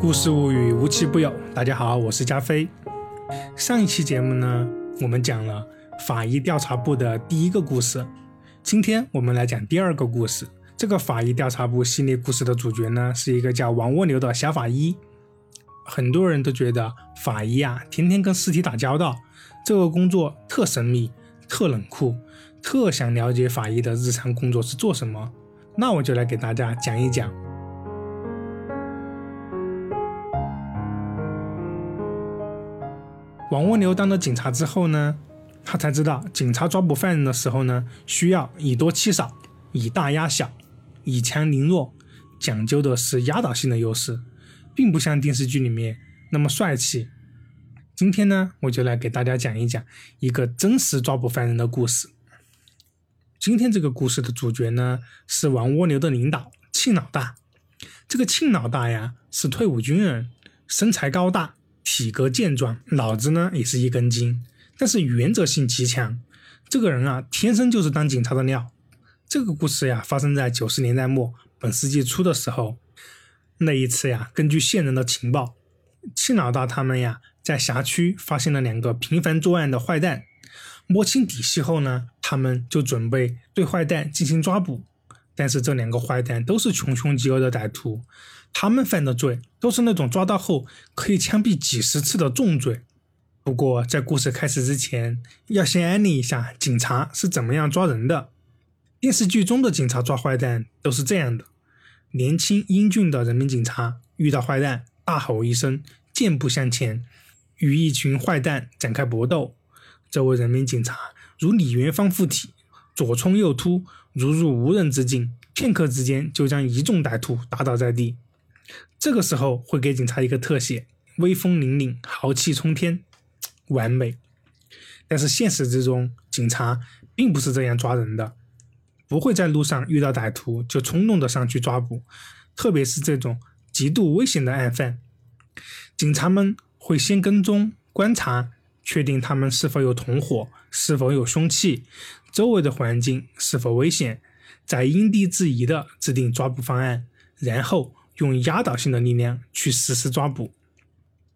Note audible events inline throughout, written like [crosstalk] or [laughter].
故事物语无奇不有。大家好，我是加菲。上一期节目呢，我们讲了法医调查部的第一个故事。今天我们来讲第二个故事。这个法医调查部系列故事的主角呢，是一个叫王蜗牛的小法医。很多人都觉得法医啊，天天跟尸体打交道，这个工作特神秘、特冷酷，特想了解法医的日常工作是做什么。那我就来给大家讲一讲。王蜗牛当了警察之后呢，他才知道警察抓捕犯人的时候呢，需要以多欺少，以大压小，以强凌弱，讲究的是压倒性的优势，并不像电视剧里面那么帅气。今天呢，我就来给大家讲一讲一个真实抓捕犯人的故事。今天这个故事的主角呢，是王蜗牛的领导庆老大。这个庆老大呀，是退伍军人，身材高大。体格健壮，脑子呢也是一根筋，但是原则性极强。这个人啊，天生就是当警察的料。这个故事呀，发生在九十年代末本世纪初的时候。那一次呀，根据线人的情报，庆老大他们呀，在辖区发现了两个频繁作案的坏蛋。摸清底细后呢，他们就准备对坏蛋进行抓捕。但是这两个坏蛋都是穷凶极恶的歹徒。他们犯的罪都是那种抓到后可以枪毙几十次的重罪。不过，在故事开始之前，要先安利一下警察是怎么样抓人的。电视剧中的警察抓坏蛋都是这样的：年轻英俊的人民警察遇到坏蛋，大吼一声，箭步向前，与一群坏蛋展开搏斗。这位人民警察如李元芳附体，左冲右突，如入无人之境，片刻之间就将一众歹徒打倒在地。这个时候会给警察一个特写，威风凛凛，豪气冲天，完美。但是现实之中，警察并不是这样抓人的，不会在路上遇到歹徒就冲动的上去抓捕，特别是这种极度危险的案犯，警察们会先跟踪观察，确定他们是否有同伙，是否有凶器，周围的环境是否危险，再因地制宜的制定抓捕方案，然后。用压倒性的力量去实施抓捕。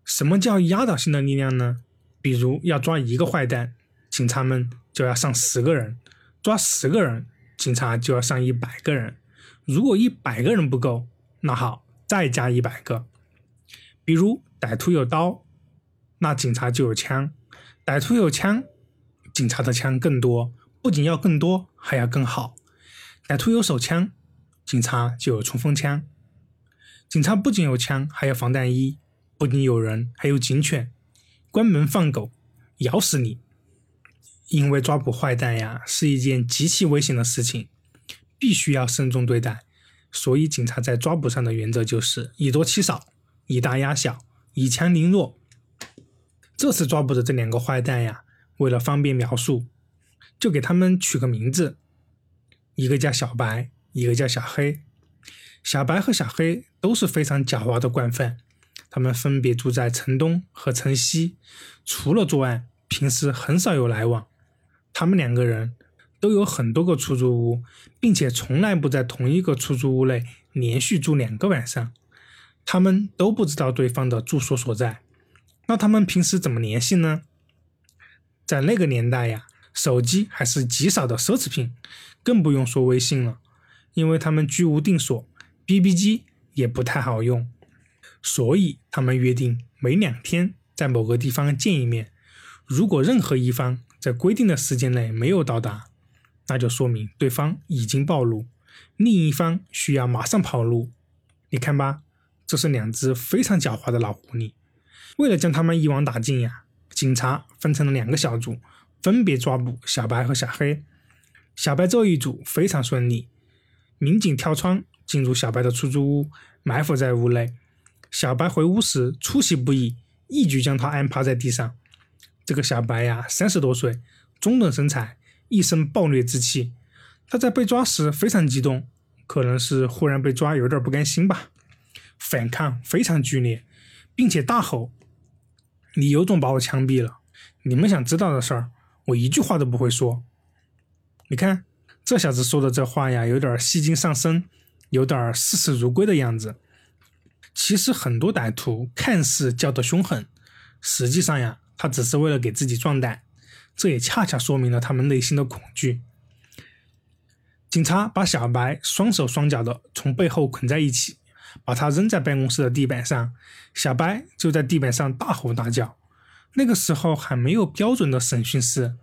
什么叫压倒性的力量呢？比如要抓一个坏蛋，警察们就要上十个人；抓十个人，警察就要上一百个人。如果一百个人不够，那好，再加一百个。比如歹徒有刀，那警察就有枪；歹徒有枪，警察的枪更多，不仅要更多，还要更好。歹徒有手枪，警察就有冲锋枪。警察不仅有枪，还有防弹衣；不仅有人，还有警犬，关门放狗，咬死你！因为抓捕坏蛋呀，是一件极其危险的事情，必须要慎重对待。所以，警察在抓捕上的原则就是以多欺少，以大压小，以强凌弱。这次抓捕的这两个坏蛋呀，为了方便描述，就给他们取个名字，一个叫小白，一个叫小黑。小白和小黑都是非常狡猾的惯犯，他们分别住在城东和城西，除了作案，平时很少有来往。他们两个人都有很多个出租屋，并且从来不在同一个出租屋内连续住两个晚上。他们都不知道对方的住所所在，那他们平时怎么联系呢？在那个年代呀，手机还是极少的奢侈品，更不用说微信了，因为他们居无定所。B B 机也不太好用，所以他们约定每两天在某个地方见一面。如果任何一方在规定的时间内没有到达，那就说明对方已经暴露，另一方需要马上跑路。你看吧，这是两只非常狡猾的老狐狸。为了将他们一网打尽呀，警察分成了两个小组，分别抓捕小白和小黑。小白这一组非常顺利，民警跳窗。进入小白的出租屋，埋伏在屋内。小白回屋时出其不意，一举将他按趴在地上。这个小白呀，三十多岁，中等身材，一身暴虐之气。他在被抓时非常激动，可能是忽然被抓有点不甘心吧，反抗非常剧烈，并且大吼：“你有种把我枪毙了！你们想知道的事儿，我一句话都不会说。”你看这小子说的这话呀，有点戏精上身。有点视死如归的样子。其实很多歹徒看似叫得凶狠，实际上呀，他只是为了给自己壮胆。这也恰恰说明了他们内心的恐惧。警察把小白双手双脚的从背后捆在一起，把他扔在办公室的地板上。小白就在地板上大吼大叫。那个时候还没有标准的审讯室，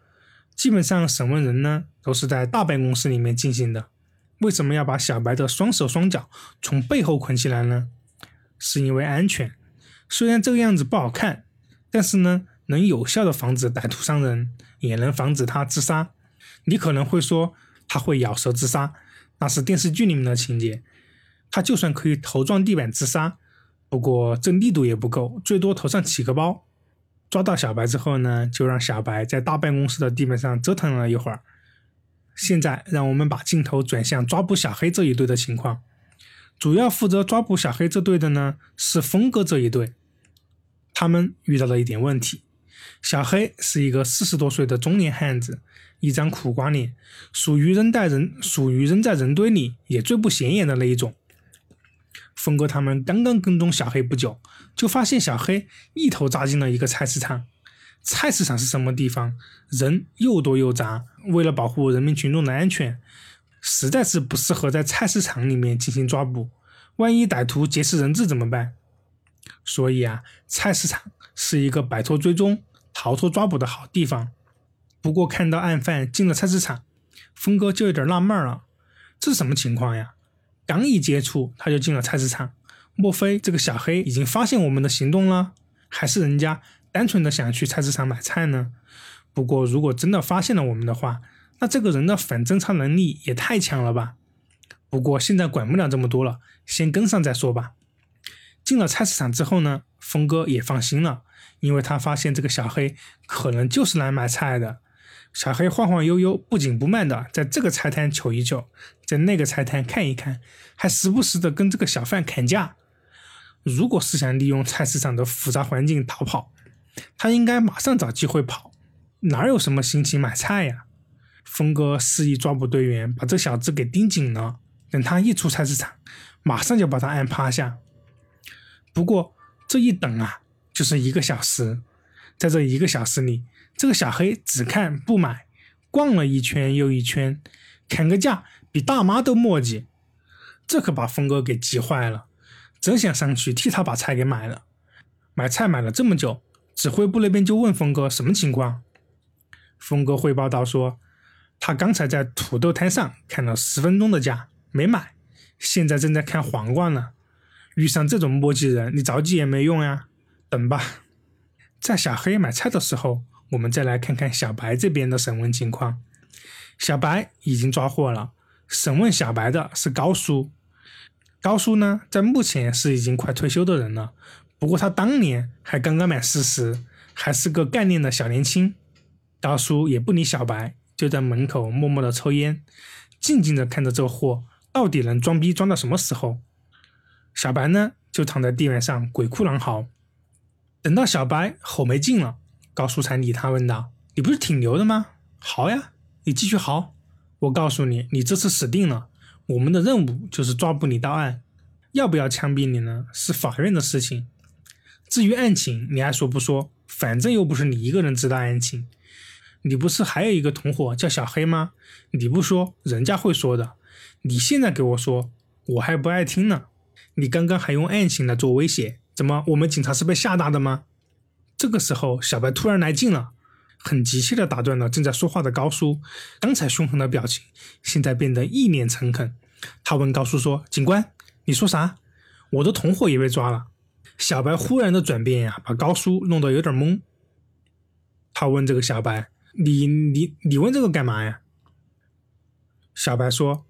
基本上审问人呢都是在大办公室里面进行的。为什么要把小白的双手双脚从背后捆起来呢？是因为安全。虽然这个样子不好看，但是呢。能有效的防止歹徒伤人，也能防止他自杀。你可能会说他会咬舌自杀，那是电视剧里面的情节。他就算可以头撞地板自杀，不过这力度也不够，最多头上起个包。抓到小白之后呢，就让小白在大办公室的地板上折腾了一会儿。现在让我们把镜头转向抓捕小黑这一队的情况。主要负责抓捕小黑这队的呢是峰哥这一队，他们遇到了一点问题。小黑是一个四十多岁的中年汉子，一张苦瓜脸，属于扔在人属于扔在人堆里也最不显眼的那一种。峰哥他们刚刚跟踪小黑不久，就发现小黑一头扎进了一个菜市场。菜市场是什么地方？人又多又杂，为了保护人民群众的安全，实在是不适合在菜市场里面进行抓捕。万一歹徒劫持人质怎么办？所以啊，菜市场是一个摆脱追踪。逃脱抓捕的好地方，不过看到案犯进了菜市场，峰哥就有点纳闷了，这是什么情况呀？刚一接触他就进了菜市场，莫非这个小黑已经发现我们的行动了？还是人家单纯的想去菜市场买菜呢？不过如果真的发现了我们的话，那这个人的反侦查能力也太强了吧？不过现在管不了这么多了，先跟上再说吧。进了菜市场之后呢，峰哥也放心了。因为他发现这个小黑可能就是来买菜的。小黑晃晃悠悠、不紧不慢的在这个菜摊瞅一瞅，在那个菜摊看一看，还时不时的跟这个小贩砍价。如果是想利用菜市场的复杂环境逃跑，他应该马上找机会跑，哪有什么心情买菜呀？峰哥示意抓捕队员把这小子给盯紧了，等他一出菜市场，马上就把他按趴下。不过这一等啊！就是一个小时，在这一个小时里，这个小黑只看不买，逛了一圈又一圈，砍个价比大妈都磨叽，这可把峰哥给急坏了，真想上去替他把菜给买了。买菜买了这么久，指挥部那边就问峰哥什么情况。峰哥汇报道说，他刚才在土豆摊上砍了十分钟的价没买，现在正在看黄瓜呢。遇上这种磨叽人，你着急也没用呀。等吧，在小黑买菜的时候，我们再来看看小白这边的审问情况。小白已经抓获了，审问小白的是高叔。高叔呢，在目前是已经快退休的人了，不过他当年还刚刚满四十，还是个干练的小年轻。大叔也不理小白，就在门口默默的抽烟，静静的看着这货到底能装逼装到什么时候。小白呢，就躺在地板上鬼哭狼嚎。等到小白吼没劲了，高叔才理他问道：“你不是挺牛的吗？嚎呀，你继续嚎。我告诉你，你这次死定了。我们的任务就是抓捕你到案，要不要枪毙你呢？是法院的事情。至于案情，你爱说不说，反正又不是你一个人知道案情。你不是还有一个同伙叫小黑吗？你不说，人家会说的。你现在给我说，我还不爱听呢。你刚刚还用案情来做威胁。”怎么？我们警察是被吓大的吗？这个时候，小白突然来劲了，很急切地打断了正在说话的高叔。刚才凶狠的表情，现在变得一脸诚恳。他问高叔说：“警官，你说啥？我的同伙也被抓了。”小白忽然的转变呀，把高叔弄得有点懵。他问这个小白：“你你你问这个干嘛呀？”小白说：“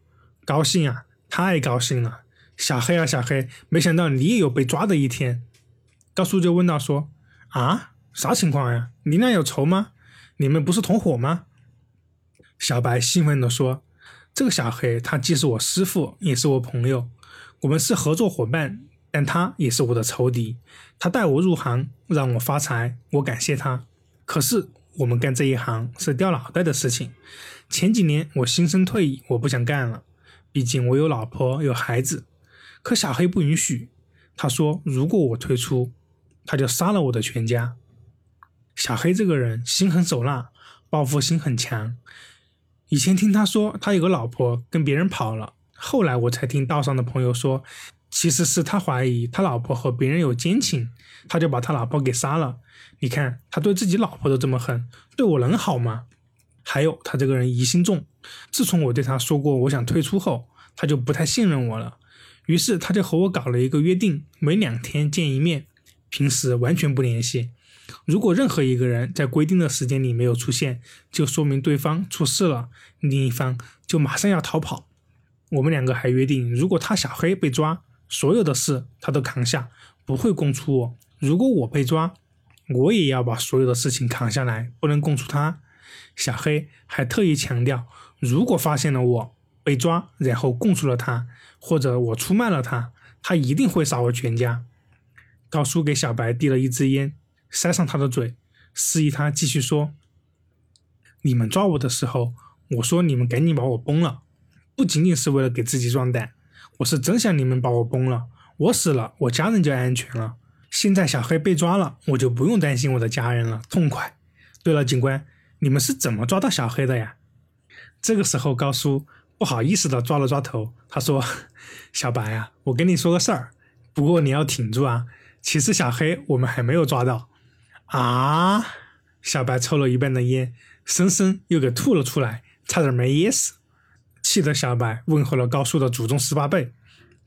高兴啊，太高兴了。”小黑啊，小黑，没想到你也有被抓的一天。高叔就问道：“说啊，啥情况呀？你俩有仇吗？你们不是同伙吗？”小白兴奋地说：“这个小黑，他既是我师傅，也是我朋友，我们是合作伙伴，但他也是我的仇敌。他带我入行，让我发财，我感谢他。可是我们干这一行是掉脑袋的事情。前几年我心生退意，我不想干了，毕竟我有老婆有孩子。”可小黑不允许，他说如果我退出，他就杀了我的全家。小黑这个人心狠手辣，报复心很强。以前听他说他有个老婆跟别人跑了，后来我才听道上的朋友说，其实是他怀疑他老婆和别人有奸情，他就把他老婆给杀了。你看他对自己老婆都这么狠，对我能好吗？还有他这个人疑心重，自从我对他说过我想退出后，他就不太信任我了。于是他就和我搞了一个约定，每两天见一面，平时完全不联系。如果任何一个人在规定的时间里没有出现，就说明对方出事了，另一方就马上要逃跑。我们两个还约定，如果他小黑被抓，所有的事他都扛下，不会供出我；如果我被抓，我也要把所有的事情扛下来，不能供出他。小黑还特意强调，如果发现了我被抓，然后供出了他，或者我出卖了他，他一定会杀我全家。高叔给小白递了一支烟。塞上他的嘴，示意他继续说：“你们抓我的时候，我说你们赶紧把我崩了，不仅仅是为了给自己壮胆，我是真想你们把我崩了。我死了，我家人就安全了。现在小黑被抓了，我就不用担心我的家人了，痛快。对了，警官，你们是怎么抓到小黑的呀？”这个时候，高叔不好意思的抓了抓头，他说：“ [laughs] 小白啊，我跟你说个事儿，不过你要挺住啊。其实小黑我们还没有抓到。”啊！小白抽了一半的烟，生生又给吐了出来，差点没噎死。气得小白问候了高叔的祖宗十八辈。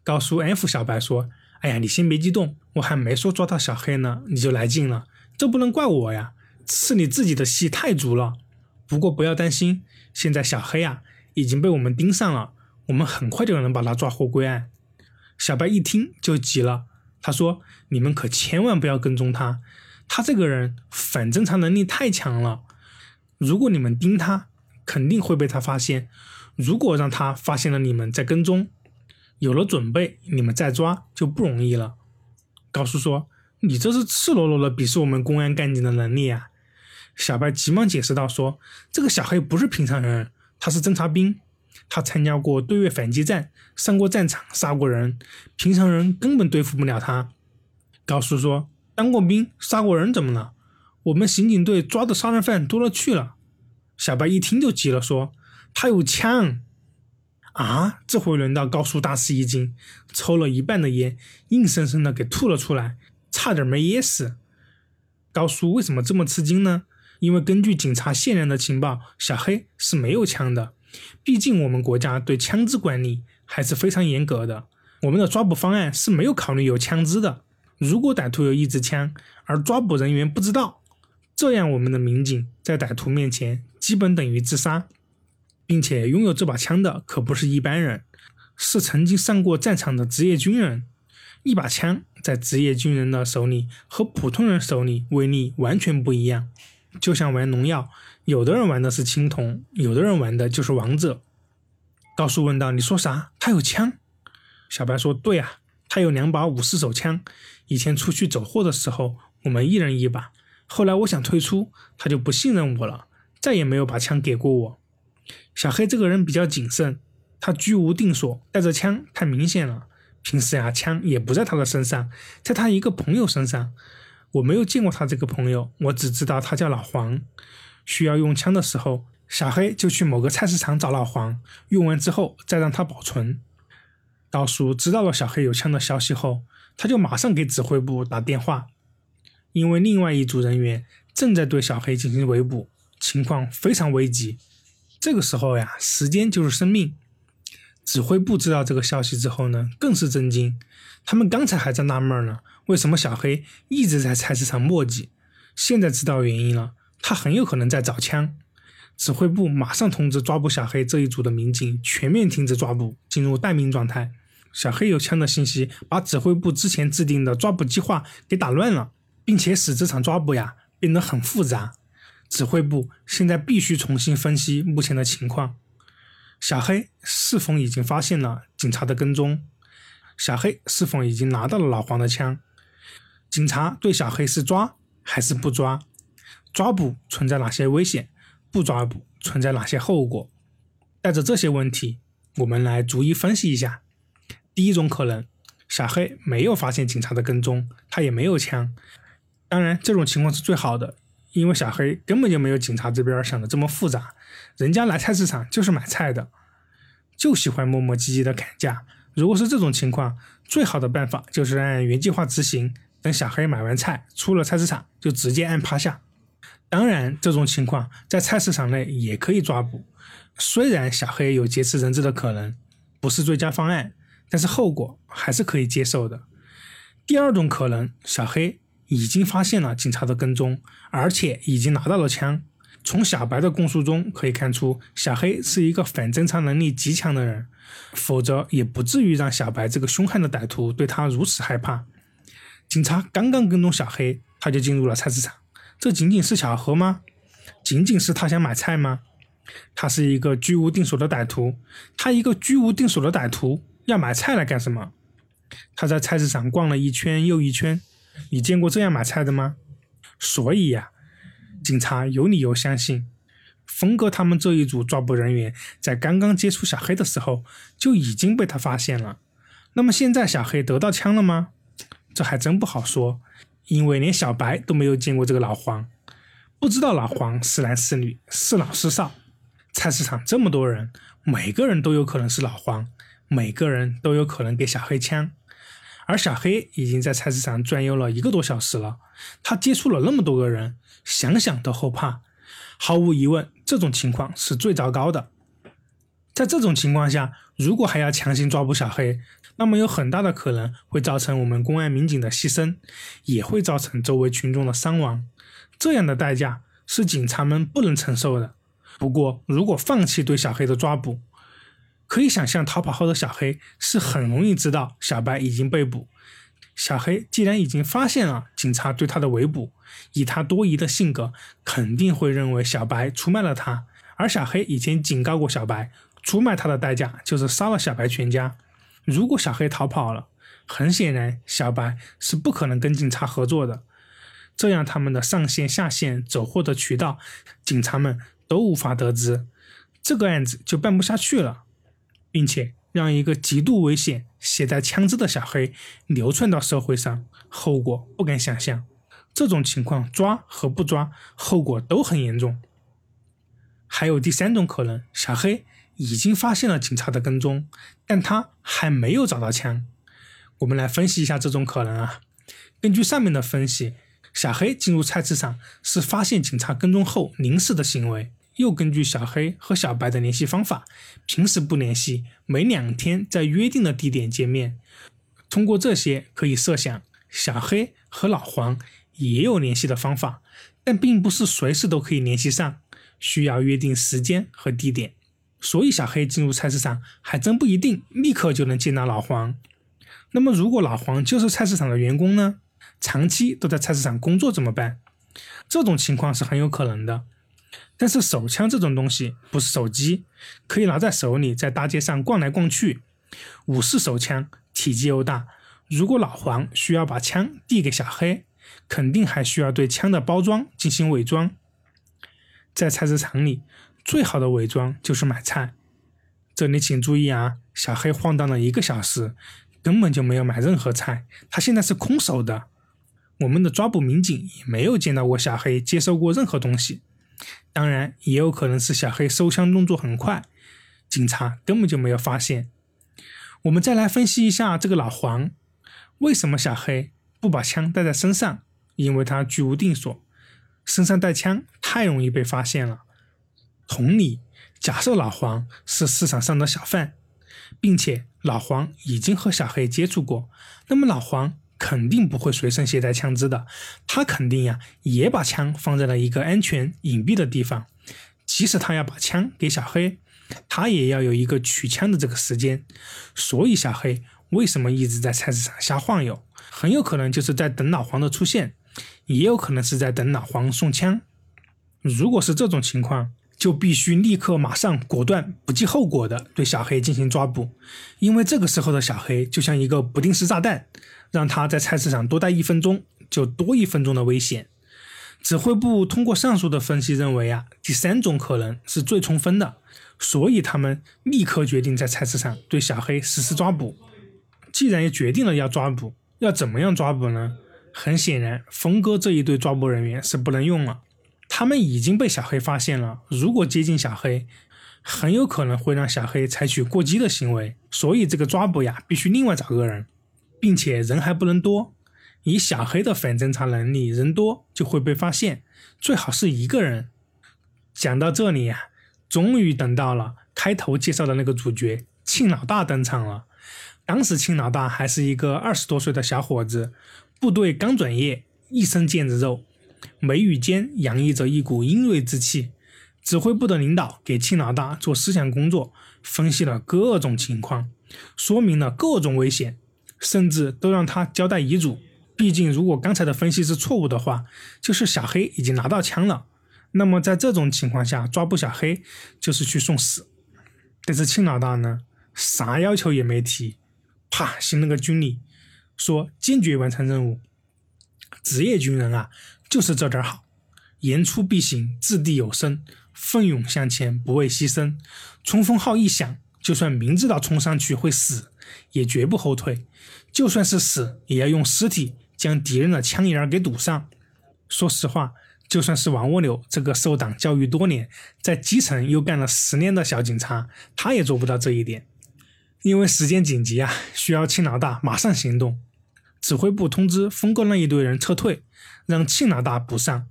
高叔安抚小白说：“哎呀，你先别激动，我还没说抓到小黑呢，你就来劲了，这不能怪我呀，是你自己的戏太足了。不过不要担心，现在小黑啊已经被我们盯上了，我们很快就能把他抓获归案。”小白一听就急了，他说：“你们可千万不要跟踪他。”他这个人反侦查能力太强了，如果你们盯他，肯定会被他发现。如果让他发现了你们在跟踪，有了准备，你们再抓就不容易了。高叔说：“你这是赤裸裸的鄙视我们公安干警的能力啊！”小白急忙解释道：“说这个小黑不是平常人，他是侦察兵，他参加过对越反击战，上过战场，杀过人，平常人根本对付不了他。”高叔说。当过兵，杀过人，怎么了？我们刑警队抓的杀人犯多了去了。小白一听就急了，说：“他有枪！”啊！这回轮到高叔大吃一惊，抽了一半的烟，硬生生的给吐了出来，差点没噎死。高叔为什么这么吃惊呢？因为根据警察线人的情报，小黑是没有枪的。毕竟我们国家对枪支管理还是非常严格的，我们的抓捕方案是没有考虑有枪支的。如果歹徒有一支枪，而抓捕人员不知道，这样我们的民警在歹徒面前基本等于自杀，并且拥有这把枪的可不是一般人，是曾经上过战场的职业军人。一把枪在职业军人的手里和普通人手里威力完全不一样，就像玩农药，有的人玩的是青铜，有的人玩的就是王者。高叔问道：“你说啥？他有枪？”小白说：“对啊。”他有两把五四手枪，以前出去走货的时候，我们一人一把。后来我想退出，他就不信任我了，再也没有把枪给过我。小黑这个人比较谨慎，他居无定所，带着枪太明显了。平时呀，枪也不在他的身上，在他一个朋友身上。我没有见过他这个朋友，我只知道他叫老黄。需要用枪的时候，小黑就去某个菜市场找老黄，用完之后再让他保存。高叔知道了小黑有枪的消息后，他就马上给指挥部打电话，因为另外一组人员正在对小黑进行围捕，情况非常危急。这个时候呀，时间就是生命。指挥部知道这个消息之后呢，更是震惊。他们刚才还在纳闷呢，为什么小黑一直在菜市场磨叽？现在知道原因了，他很有可能在找枪。指挥部马上通知抓捕小黑这一组的民警全面停止抓捕，进入待命状态。小黑有枪的信息，把指挥部之前制定的抓捕计划给打乱了，并且使这场抓捕呀变得很复杂。指挥部现在必须重新分析目前的情况：小黑是否已经发现了警察的跟踪？小黑是否已经拿到了老黄的枪？警察对小黑是抓还是不抓？抓捕存在哪些危险？不抓捕存在哪些后果？带着这些问题，我们来逐一分析一下。第一种可能，小黑没有发现警察的跟踪，他也没有枪。当然，这种情况是最好的，因为小黑根本就没有警察这边想的这么复杂。人家来菜市场就是买菜的，就喜欢磨磨唧唧的砍价。如果是这种情况，最好的办法就是按原计划执行。等小黑买完菜出了菜市场，就直接按趴下。当然，这种情况在菜市场内也可以抓捕。虽然小黑有劫持人质的可能，不是最佳方案，但是后果还是可以接受的。第二种可能，小黑已经发现了警察的跟踪，而且已经拿到了枪。从小白的供述中可以看出，小黑是一个反侦查能力极强的人，否则也不至于让小白这个凶悍的歹徒对他如此害怕。警察刚刚跟踪小黑，他就进入了菜市场，这仅仅是巧合吗？仅仅是他想买菜吗？他是一个居无定所的歹徒，他一个居无定所的歹徒要买菜来干什么？他在菜市场逛了一圈又一圈，你见过这样买菜的吗？所以呀。警察有理由相信，峰哥他们这一组抓捕人员在刚刚接触小黑的时候就已经被他发现了。那么现在小黑得到枪了吗？这还真不好说，因为连小白都没有见过这个老黄，不知道老黄是男是女，是老是少。菜市场这么多人，每个人都有可能是老黄，每个人都有可能给小黑枪。而小黑已经在菜市场转悠了一个多小时了，他接触了那么多个人。想想都后怕，毫无疑问，这种情况是最糟糕的。在这种情况下，如果还要强行抓捕小黑，那么有很大的可能会造成我们公安民警的牺牲，也会造成周围群众的伤亡。这样的代价是警察们不能承受的。不过，如果放弃对小黑的抓捕，可以想象逃跑后的小黑是很容易知道小白已经被捕。小黑既然已经发现了警察对他的围捕，以他多疑的性格，肯定会认为小白出卖了他。而小黑以前警告过小白，出卖他的代价就是杀了小白全家。如果小黑逃跑了，很显然小白是不可能跟警察合作的，这样他们的上线下线走货的渠道，警察们都无法得知，这个案子就办不下去了，并且。让一个极度危险、携带枪支的小黑流窜到社会上，后果不敢想象。这种情况抓和不抓，后果都很严重。还有第三种可能，小黑已经发现了警察的跟踪，但他还没有找到枪。我们来分析一下这种可能啊。根据上面的分析，小黑进入菜市场是发现警察跟踪后临时的行为。又根据小黑和小白的联系方法，平时不联系，每两天在约定的地点见面。通过这些，可以设想小黑和老黄也有联系的方法，但并不是随时都可以联系上，需要约定时间和地点。所以小黑进入菜市场还真不一定立刻就能见到老黄。那么，如果老黄就是菜市场的员工呢？长期都在菜市场工作怎么办？这种情况是很有可能的。但是手枪这种东西不是手机，可以拿在手里在大街上逛来逛去。武士手枪体积又大，如果老黄需要把枪递给小黑，肯定还需要对枪的包装进行伪装。在菜市场里，最好的伪装就是买菜。这里请注意啊，小黑晃荡了一个小时，根本就没有买任何菜，他现在是空手的。我们的抓捕民警也没有见到过小黑接收过任何东西。当然，也有可能是小黑收枪动作很快，警察根本就没有发现。我们再来分析一下这个老黄，为什么小黑不把枪带在身上？因为他居无定所，身上带枪太容易被发现了。同理，假设老黄是市场上的小贩，并且老黄已经和小黑接触过，那么老黄。肯定不会随身携带枪支的，他肯定呀也把枪放在了一个安全隐蔽的地方。即使他要把枪给小黑，他也要有一个取枪的这个时间。所以小黑为什么一直在菜市场瞎晃悠？很有可能就是在等老黄的出现，也有可能是在等老黄送枪。如果是这种情况，就必须立刻、马上、果断、不计后果的对小黑进行抓捕，因为这个时候的小黑就像一个不定时炸弹。让他在菜市场多待一分钟，就多一分钟的危险。指挥部通过上述的分析认为啊，第三种可能是最充分的，所以他们立刻决定在菜市场对小黑实施抓捕。既然也决定了要抓捕，要怎么样抓捕呢？很显然，峰哥这一队抓捕人员是不能用了。他们已经被小黑发现了，如果接近小黑，很有可能会让小黑采取过激的行为。所以这个抓捕呀，必须另外找个人，并且人还不能多。以小黑的反侦查能力，人多就会被发现，最好是一个人。讲到这里呀，终于等到了开头介绍的那个主角庆老大登场了。当时庆老大还是一个二十多岁的小伙子，部队刚转业，一身腱子肉，眉宇间洋溢着一股阴锐之气。指挥部的领导给庆老大做思想工作，分析了各种情况，说明了各种危险，甚至都让他交代遗嘱。毕竟，如果刚才的分析是错误的话，就是小黑已经拿到枪了。那么在这种情况下抓捕小黑，就是去送死。但是庆老大呢，啥要求也没提，啪，行了个军礼，说坚决完成任务。职业军人啊，就是这点好，言出必行，掷地有声，奋勇向前，不畏牺牲。冲锋号一响，就算明知道冲上去会死，也绝不后退。就算是死，也要用尸体。将敌人的枪眼儿给堵上。说实话，就算是王蜗牛这个受党教育多年，在基层又干了十年的小警察，他也做不到这一点。因为时间紧急啊，需要庆老大马上行动。指挥部通知峰哥那一队人撤退，让庆老大补上。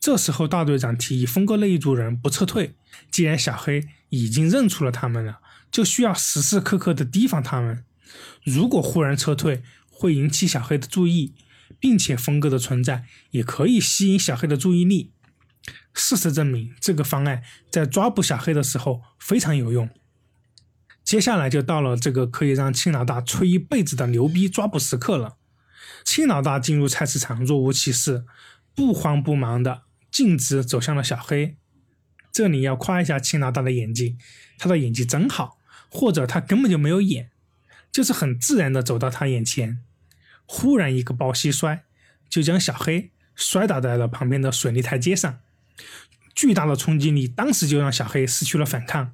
这时候大队长提议峰哥那一组人不撤退，既然小黑已经认出了他们了，就需要时时刻刻的提防他们。如果忽然撤退，会引起小黑的注意。并且峰哥的存在也可以吸引小黑的注意力。事实证明，这个方案在抓捕小黑的时候非常有用。接下来就到了这个可以让青老大吹一辈子的牛逼抓捕时刻了。青老大进入菜市场，若无其事，不慌不忙的径直走向了小黑。这里要夸一下青老大的演技，他的演技真好，或者他根本就没有演，就是很自然的走到他眼前。忽然一个抱膝摔，就将小黑摔倒在了旁边的水泥台阶上。巨大的冲击力当时就让小黑失去了反抗。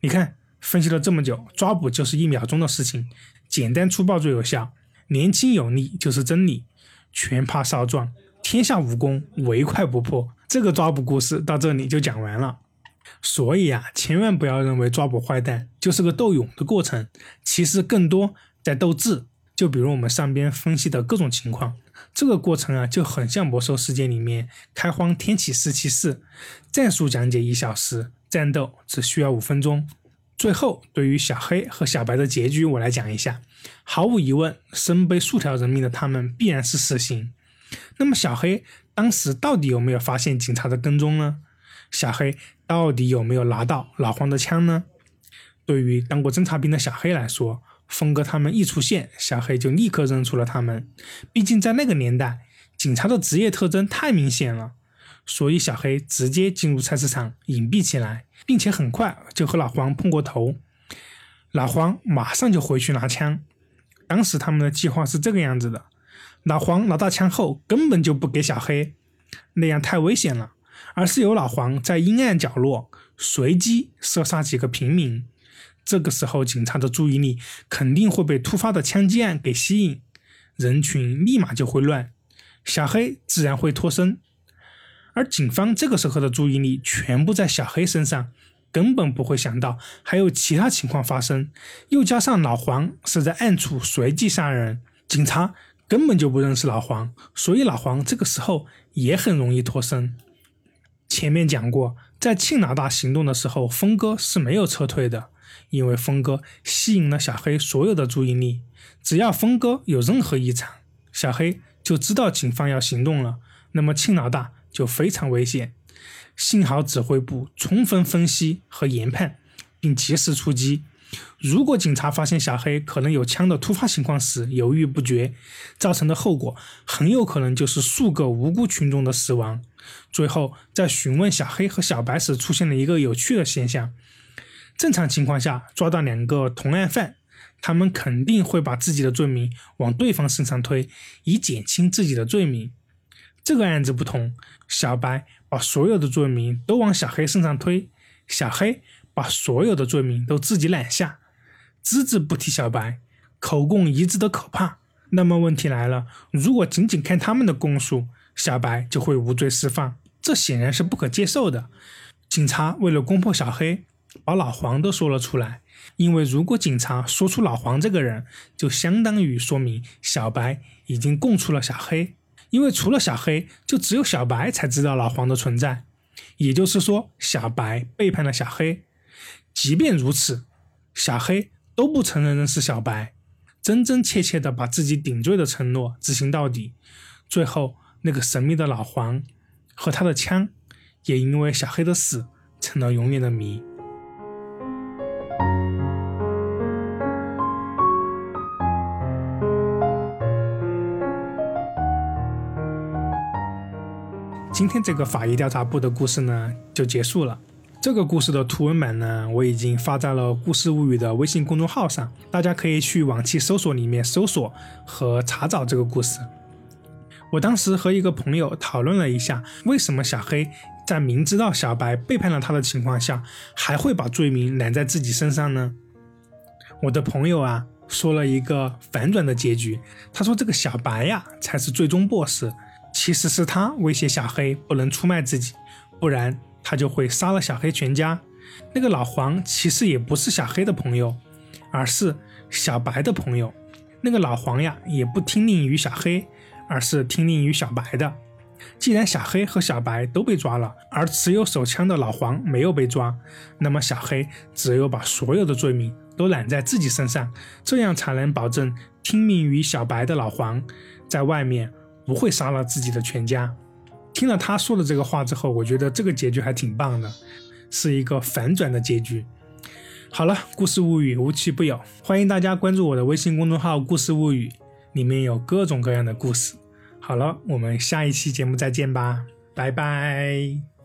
你看，分析了这么久，抓捕就是一秒钟的事情，简单粗暴最有效，年轻有力就是真理。拳怕少壮，天下武功唯快不破。这个抓捕故事到这里就讲完了。所以啊，千万不要认为抓捕坏蛋就是个斗勇的过程，其实更多在斗智。就比如我们上边分析的各种情况，这个过程啊就很像魔兽世界里面开荒天启四骑士，战术讲解一小时，战斗只需要五分钟。最后，对于小黑和小白的结局，我来讲一下。毫无疑问，身背数条人命的他们必然是死刑。那么小黑当时到底有没有发现警察的跟踪呢？小黑到底有没有拿到老黄的枪呢？对于当过侦察兵的小黑来说，峰哥他们一出现，小黑就立刻认出了他们。毕竟在那个年代，警察的职业特征太明显了，所以小黑直接进入菜市场隐蔽起来，并且很快就和老黄碰过头。老黄马上就回去拿枪。当时他们的计划是这个样子的：老黄拿到枪后，根本就不给小黑，那样太危险了，而是由老黄在阴暗角落随机射杀几个平民。这个时候，警察的注意力肯定会被突发的枪击案给吸引，人群立马就会乱，小黑自然会脱身。而警方这个时候的注意力全部在小黑身上，根本不会想到还有其他情况发生。又加上老黄是在暗处随机杀人，警察根本就不认识老黄，所以老黄这个时候也很容易脱身。前面讲过，在庆老大行动的时候，峰哥是没有撤退的。因为峰哥吸引了小黑所有的注意力，只要峰哥有任何异常，小黑就知道警方要行动了，那么庆老大就非常危险。幸好指挥部充分分析和研判，并及时出击。如果警察发现小黑可能有枪的突发情况时犹豫不决，造成的后果很有可能就是数个无辜群众的死亡。最后，在询问小黑和小白时，出现了一个有趣的现象。正常情况下，抓到两个同案犯，他们肯定会把自己的罪名往对方身上推，以减轻自己的罪名。这个案子不同，小白把所有的罪名都往小黑身上推，小黑把所有的罪名都自己揽下，只字不提小白，口供一致的可怕。那么问题来了，如果仅仅看他们的供述，小白就会无罪释放，这显然是不可接受的。警察为了攻破小黑，把老黄都说了出来。因为如果警察说出老黄这个人，就相当于说明小白已经供出了小黑。因为除了小黑，就只有小白才知道老黄的存在。也就是说，小白背叛了小黑。即便如此，小黑都不承认认识小白，真真切切的把自己顶罪的承诺执行到底。最后，那个神秘的老黄和他的枪，也因为小黑的死成了永远的谜。今天这个法医调查部的故事呢，就结束了。这个故事的图文版呢，我已经发在了《故事物语》的微信公众号上，大家可以去往期搜索里面搜索和查找这个故事。我当时和一个朋友讨论了一下，为什么小黑在明知道小白背叛了他的情况下，还会把罪名揽在自己身上呢？我的朋友啊，说了一个反转的结局。他说：“这个小白呀，才是最终 BOSS。”其实是他威胁小黑不能出卖自己，不然他就会杀了小黑全家。那个老黄其实也不是小黑的朋友，而是小白的朋友。那个老黄呀，也不听令于小黑，而是听令于小白的。既然小黑和小白都被抓了，而持有手枪的老黄没有被抓，那么小黑只有把所有的罪名都揽在自己身上，这样才能保证听命于小白的老黄在外面。不会杀了自己的全家。听了他说的这个话之后，我觉得这个结局还挺棒的，是一个反转的结局。好了，故事物语无奇不有，欢迎大家关注我的微信公众号“故事物语”，里面有各种各样的故事。好了，我们下一期节目再见吧，拜拜。